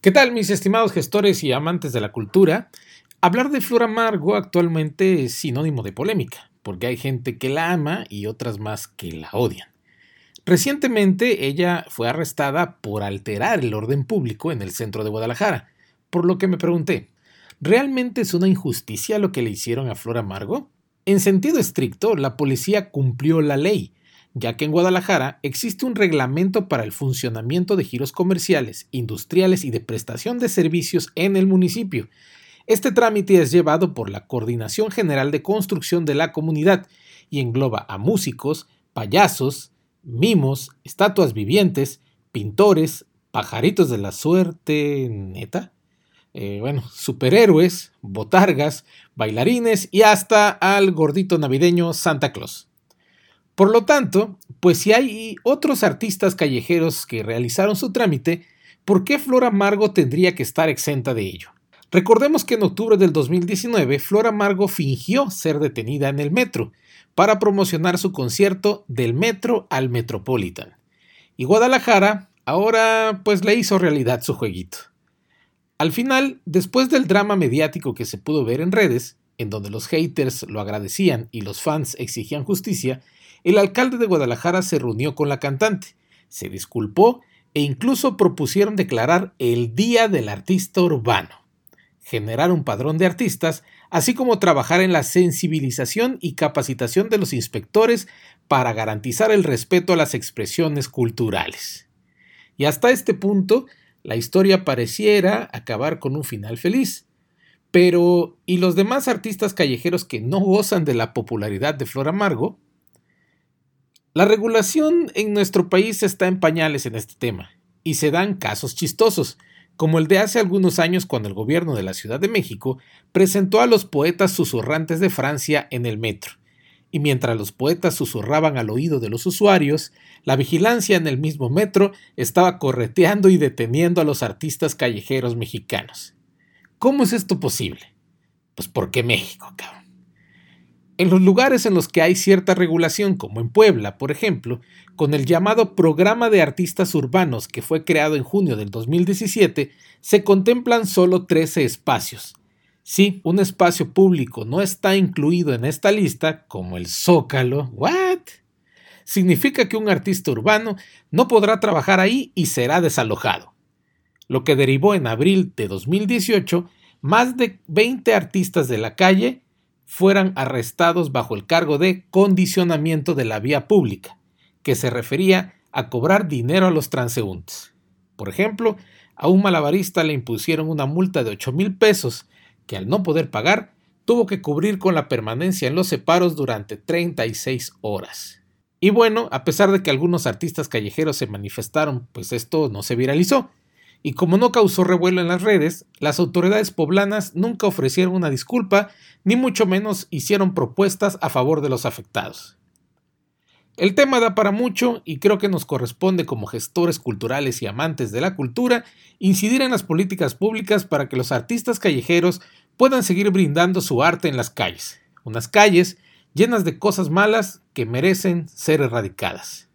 ¿Qué tal mis estimados gestores y amantes de la cultura? Hablar de Flor Amargo actualmente es sinónimo de polémica, porque hay gente que la ama y otras más que la odian. Recientemente ella fue arrestada por alterar el orden público en el centro de Guadalajara, por lo que me pregunté, ¿realmente es una injusticia lo que le hicieron a Flor Amargo? En sentido estricto, la policía cumplió la ley, ya que en Guadalajara existe un reglamento para el funcionamiento de giros comerciales, industriales y de prestación de servicios en el municipio. Este trámite es llevado por la Coordinación General de Construcción de la Comunidad y engloba a músicos, payasos, mimos, estatuas vivientes, pintores, pajaritos de la suerte neta, eh, bueno, superhéroes, botargas, bailarines y hasta al gordito navideño Santa Claus. Por lo tanto, pues si hay otros artistas callejeros que realizaron su trámite, ¿por qué Flor Amargo tendría que estar exenta de ello? Recordemos que en octubre del 2019 Flor Amargo fingió ser detenida en el metro para promocionar su concierto del metro al Metropolitan. Y Guadalajara ahora pues le hizo realidad su jueguito. Al final, después del drama mediático que se pudo ver en redes, en donde los haters lo agradecían y los fans exigían justicia, el alcalde de Guadalajara se reunió con la cantante, se disculpó e incluso propusieron declarar el Día del Artista Urbano, generar un padrón de artistas, así como trabajar en la sensibilización y capacitación de los inspectores para garantizar el respeto a las expresiones culturales. Y hasta este punto, la historia pareciera acabar con un final feliz. Pero, ¿y los demás artistas callejeros que no gozan de la popularidad de Flor Amargo? La regulación en nuestro país está en pañales en este tema, y se dan casos chistosos, como el de hace algunos años cuando el gobierno de la Ciudad de México presentó a los poetas susurrantes de Francia en el metro, y mientras los poetas susurraban al oído de los usuarios, la vigilancia en el mismo metro estaba correteando y deteniendo a los artistas callejeros mexicanos. ¿Cómo es esto posible? Pues porque México, cabrón. En los lugares en los que hay cierta regulación, como en Puebla, por ejemplo, con el llamado Programa de Artistas Urbanos que fue creado en junio del 2017, se contemplan solo 13 espacios. Si un espacio público no está incluido en esta lista, como el Zócalo, ¿what? Significa que un artista urbano no podrá trabajar ahí y será desalojado. Lo que derivó en abril de 2018 más de 20 artistas de la calle fueran arrestados bajo el cargo de condicionamiento de la vía pública, que se refería a cobrar dinero a los transeúntes. Por ejemplo, a un malabarista le impusieron una multa de 8 mil pesos, que al no poder pagar, tuvo que cubrir con la permanencia en los separos durante 36 horas. Y bueno, a pesar de que algunos artistas callejeros se manifestaron, pues esto no se viralizó, y como no causó revuelo en las redes, las autoridades poblanas nunca ofrecieron una disculpa, ni mucho menos hicieron propuestas a favor de los afectados. El tema da para mucho y creo que nos corresponde como gestores culturales y amantes de la cultura incidir en las políticas públicas para que los artistas callejeros puedan seguir brindando su arte en las calles, unas calles llenas de cosas malas que merecen ser erradicadas.